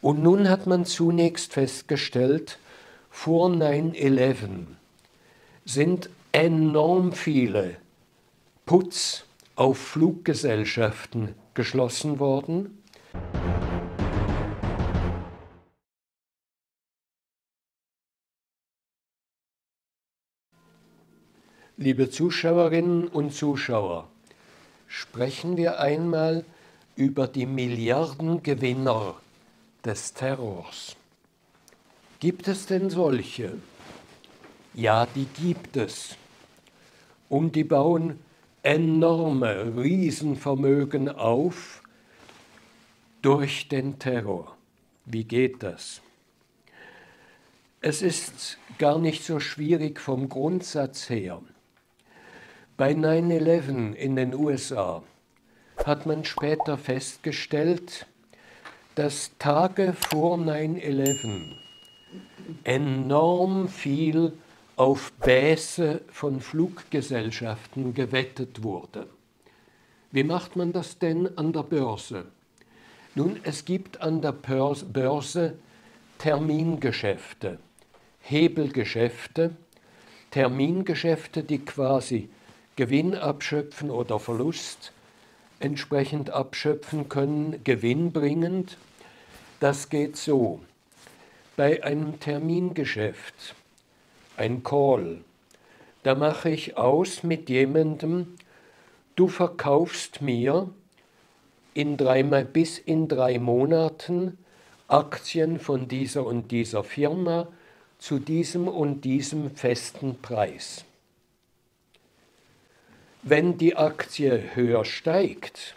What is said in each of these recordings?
Und nun hat man zunächst festgestellt, vor 9-11 sind enorm viele Putz auf Fluggesellschaften geschlossen worden. Liebe Zuschauerinnen und Zuschauer, sprechen wir einmal über die Milliardengewinner des Terrors. Gibt es denn solche? Ja, die gibt es. Und die bauen enorme Riesenvermögen auf durch den Terror. Wie geht das? Es ist gar nicht so schwierig vom Grundsatz her. Bei 9-11 in den USA hat man später festgestellt, dass Tage vor 9-11 enorm viel auf Bäse von Fluggesellschaften gewettet wurde. Wie macht man das denn an der Börse? Nun, es gibt an der Börse Termingeschäfte, Hebelgeschäfte, Termingeschäfte, die quasi Gewinn abschöpfen oder Verlust entsprechend abschöpfen können, gewinnbringend. Das geht so. Bei einem Termingeschäft, ein Call, da mache ich aus mit jemandem, du verkaufst mir in drei, bis in drei Monaten Aktien von dieser und dieser Firma zu diesem und diesem festen Preis. Wenn die Aktie höher steigt,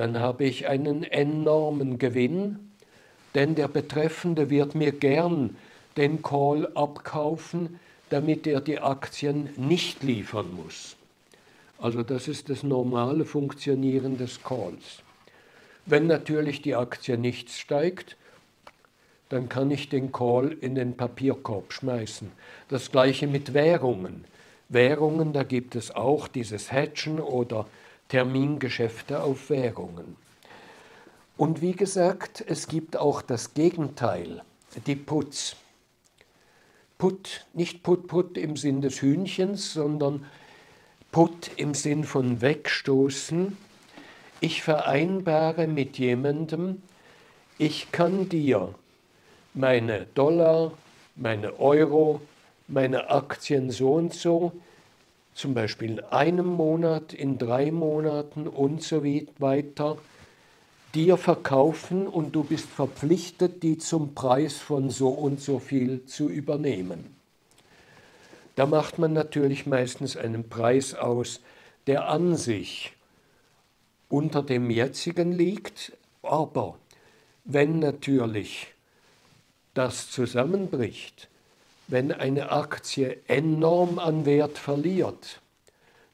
dann habe ich einen enormen Gewinn denn der Betreffende wird mir gern den Call abkaufen, damit er die Aktien nicht liefern muss. Also das ist das normale Funktionieren des Calls. Wenn natürlich die Aktie nicht steigt, dann kann ich den Call in den Papierkorb schmeißen. Das gleiche mit Währungen. Währungen, da gibt es auch dieses Hedgen oder Termingeschäfte auf Währungen. Und wie gesagt, es gibt auch das Gegenteil, die Putz. Put, nicht Put Put im Sinn des Hühnchens, sondern Put im Sinn von wegstoßen. Ich vereinbare mit jemandem, ich kann dir meine Dollar, meine Euro, meine Aktien so und so, zum Beispiel in einem Monat, in drei Monaten und so weiter, dir verkaufen und du bist verpflichtet, die zum Preis von so und so viel zu übernehmen. Da macht man natürlich meistens einen Preis aus, der an sich unter dem jetzigen liegt, aber wenn natürlich das zusammenbricht, wenn eine Aktie enorm an Wert verliert,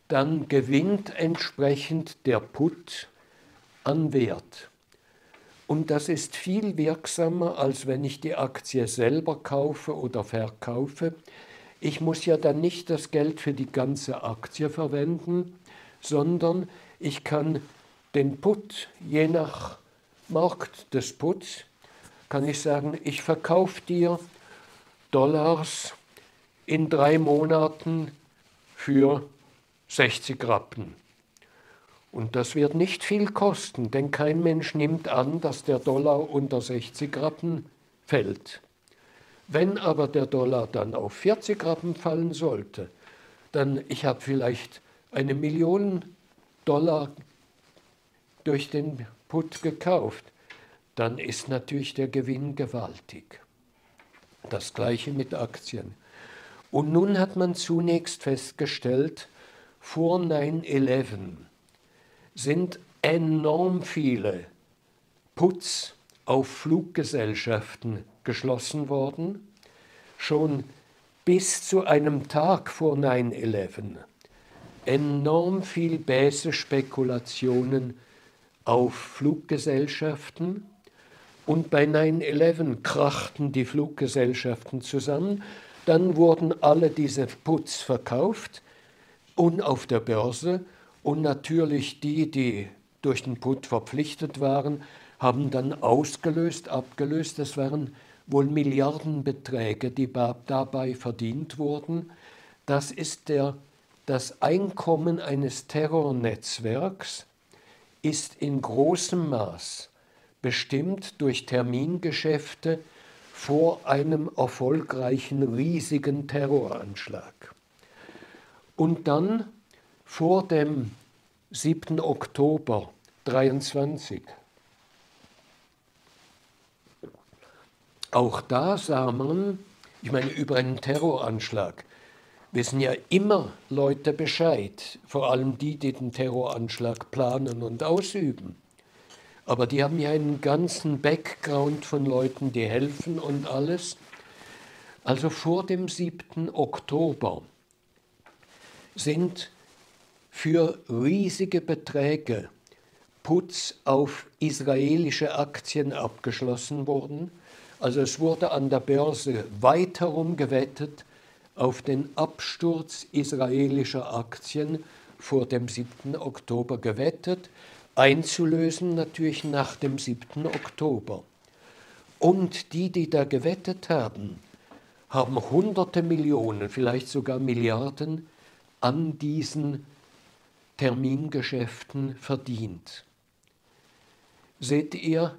dann gewinnt entsprechend der Put an Wert. Und das ist viel wirksamer, als wenn ich die Aktie selber kaufe oder verkaufe. Ich muss ja dann nicht das Geld für die ganze Aktie verwenden, sondern ich kann den Put, je nach Markt des Puts, kann ich sagen, ich verkaufe dir Dollars in drei Monaten für 60 Rappen. Und das wird nicht viel kosten, denn kein Mensch nimmt an, dass der Dollar unter 60 Rappen fällt. Wenn aber der Dollar dann auf 40 Rappen fallen sollte, dann ich habe vielleicht eine Million Dollar durch den Put gekauft, dann ist natürlich der Gewinn gewaltig. Das gleiche mit Aktien. Und nun hat man zunächst festgestellt, vor 9-11, sind enorm viele Putz auf Fluggesellschaften geschlossen worden, schon bis zu einem Tag vor 9-11. Enorm viel Bäse-Spekulationen auf Fluggesellschaften und bei 9-11 krachten die Fluggesellschaften zusammen. Dann wurden alle diese Putz verkauft und auf der Börse und natürlich die, die durch den Put verpflichtet waren, haben dann ausgelöst, abgelöst. Das waren wohl Milliardenbeträge, die dabei verdient wurden. Das ist der, das Einkommen eines Terrornetzwerks ist in großem Maß bestimmt durch Termingeschäfte vor einem erfolgreichen riesigen Terroranschlag. Und dann vor dem 7. Oktober 23 Auch da sah man, ich meine, über einen Terroranschlag wissen ja immer Leute Bescheid, vor allem die, die den Terroranschlag planen und ausüben. Aber die haben ja einen ganzen Background von Leuten, die helfen und alles. Also vor dem 7. Oktober sind für riesige Beträge Putz auf israelische Aktien abgeschlossen worden also es wurde an der Börse weiterum gewettet auf den Absturz israelischer Aktien vor dem 7. Oktober gewettet, einzulösen natürlich nach dem 7. Oktober. Und die, die da gewettet haben, haben hunderte Millionen, vielleicht sogar Milliarden an diesen Termingeschäften verdient. Seht ihr,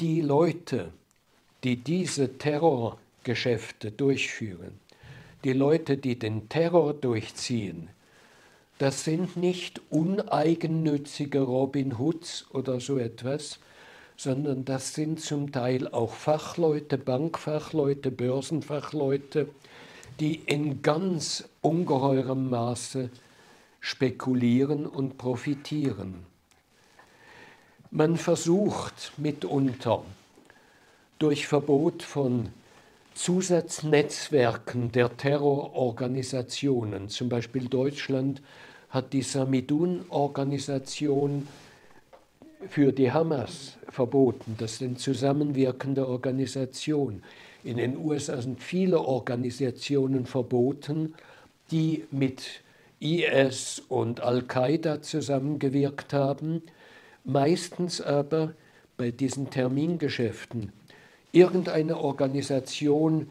die Leute, die diese Terrorgeschäfte durchführen, die Leute, die den Terror durchziehen, das sind nicht uneigennützige Robin Hoods oder so etwas, sondern das sind zum Teil auch Fachleute, Bankfachleute, Börsenfachleute, die in ganz ungeheurem Maße spekulieren und profitieren. Man versucht mitunter, durch Verbot von Zusatznetzwerken der Terrororganisationen. Zum Beispiel Deutschland hat die Samidun-Organisation für die Hamas verboten. Das ist eine zusammenwirkende Organisation. In den USA sind viele Organisationen verboten, die mit IS und Al-Qaida zusammengewirkt haben, meistens aber bei diesen Termingeschäften irgendeine Organisation,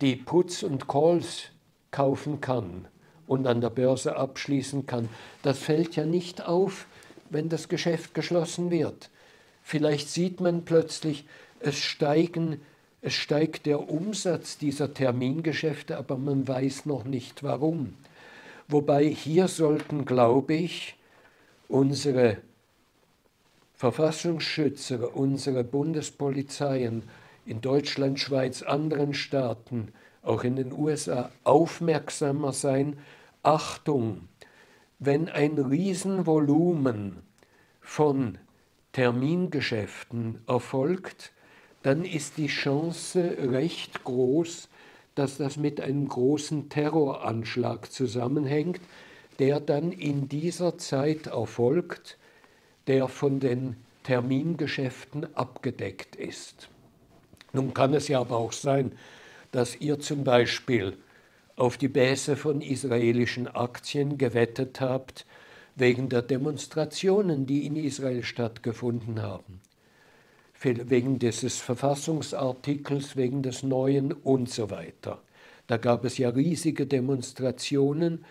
die Puts und Calls kaufen kann und an der Börse abschließen kann, das fällt ja nicht auf, wenn das Geschäft geschlossen wird. Vielleicht sieht man plötzlich, es, steigen, es steigt der Umsatz dieser Termingeschäfte, aber man weiß noch nicht warum. Wobei hier sollten, glaube ich, unsere Verfassungsschützer, unsere Bundespolizeien in Deutschland, Schweiz, anderen Staaten, auch in den USA aufmerksamer sein. Achtung, wenn ein Riesenvolumen von Termingeschäften erfolgt, dann ist die Chance recht groß, dass das mit einem großen Terroranschlag zusammenhängt, der dann in dieser Zeit erfolgt, der von den Termingeschäften abgedeckt ist. Nun kann es ja aber auch sein, dass ihr zum Beispiel auf die Bässe von israelischen Aktien gewettet habt, wegen der Demonstrationen, die in Israel stattgefunden haben, wegen dieses Verfassungsartikels, wegen des Neuen und so weiter. Da gab es ja riesige Demonstrationen.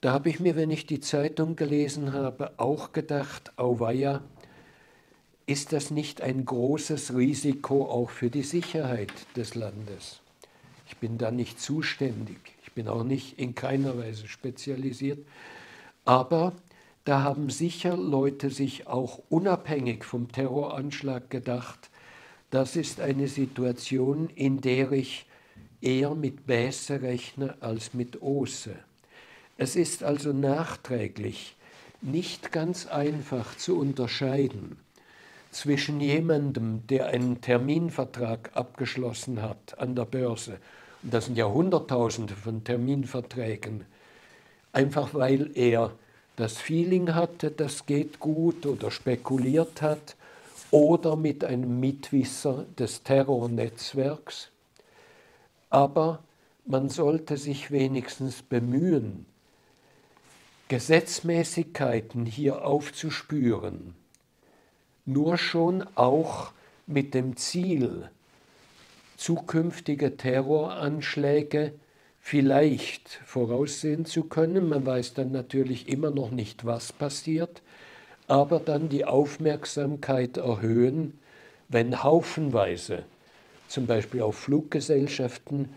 Da habe ich mir, wenn ich die Zeitung gelesen habe, auch gedacht, auweia, ist das nicht ein großes Risiko auch für die Sicherheit des Landes? Ich bin da nicht zuständig, ich bin auch nicht in keiner Weise spezialisiert, aber da haben sicher Leute sich auch unabhängig vom Terroranschlag gedacht, das ist eine Situation, in der ich eher mit Bäse rechne als mit Ose. Es ist also nachträglich nicht ganz einfach zu unterscheiden zwischen jemandem, der einen Terminvertrag abgeschlossen hat an der Börse, und das sind ja Hunderttausende von Terminverträgen, einfach weil er das Feeling hatte, das geht gut oder spekuliert hat, oder mit einem Mitwisser des Terrornetzwerks. Aber man sollte sich wenigstens bemühen, Gesetzmäßigkeiten hier aufzuspüren nur schon auch mit dem Ziel, zukünftige Terroranschläge vielleicht voraussehen zu können. Man weiß dann natürlich immer noch nicht, was passiert, aber dann die Aufmerksamkeit erhöhen, wenn haufenweise, zum Beispiel auf Fluggesellschaften,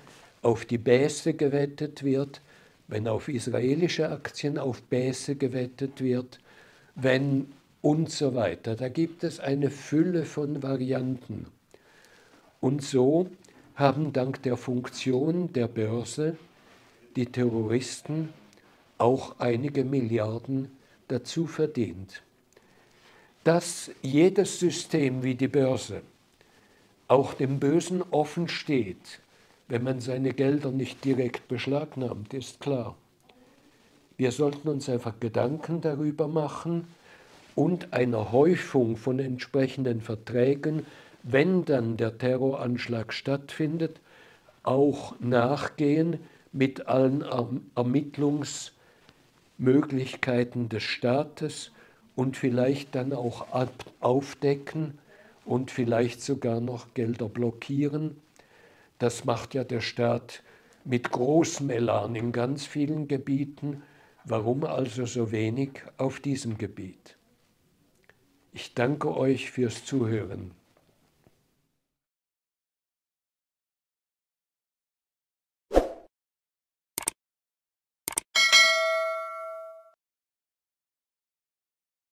auf die Bässe gewettet wird, wenn auf israelische Aktien auf Bässe gewettet wird, wenn und so weiter. Da gibt es eine Fülle von Varianten. Und so haben dank der Funktion der Börse die Terroristen auch einige Milliarden dazu verdient. Dass jedes System wie die Börse auch dem Bösen offen steht, wenn man seine Gelder nicht direkt beschlagnahmt, ist klar. Wir sollten uns einfach Gedanken darüber machen und einer Häufung von entsprechenden Verträgen wenn dann der Terroranschlag stattfindet, auch nachgehen mit allen Ermittlungsmöglichkeiten des Staates und vielleicht dann auch aufdecken und vielleicht sogar noch Gelder blockieren. Das macht ja der Staat mit großem Elan in ganz vielen Gebieten. Warum also so wenig auf diesem Gebiet? Ich danke euch fürs Zuhören.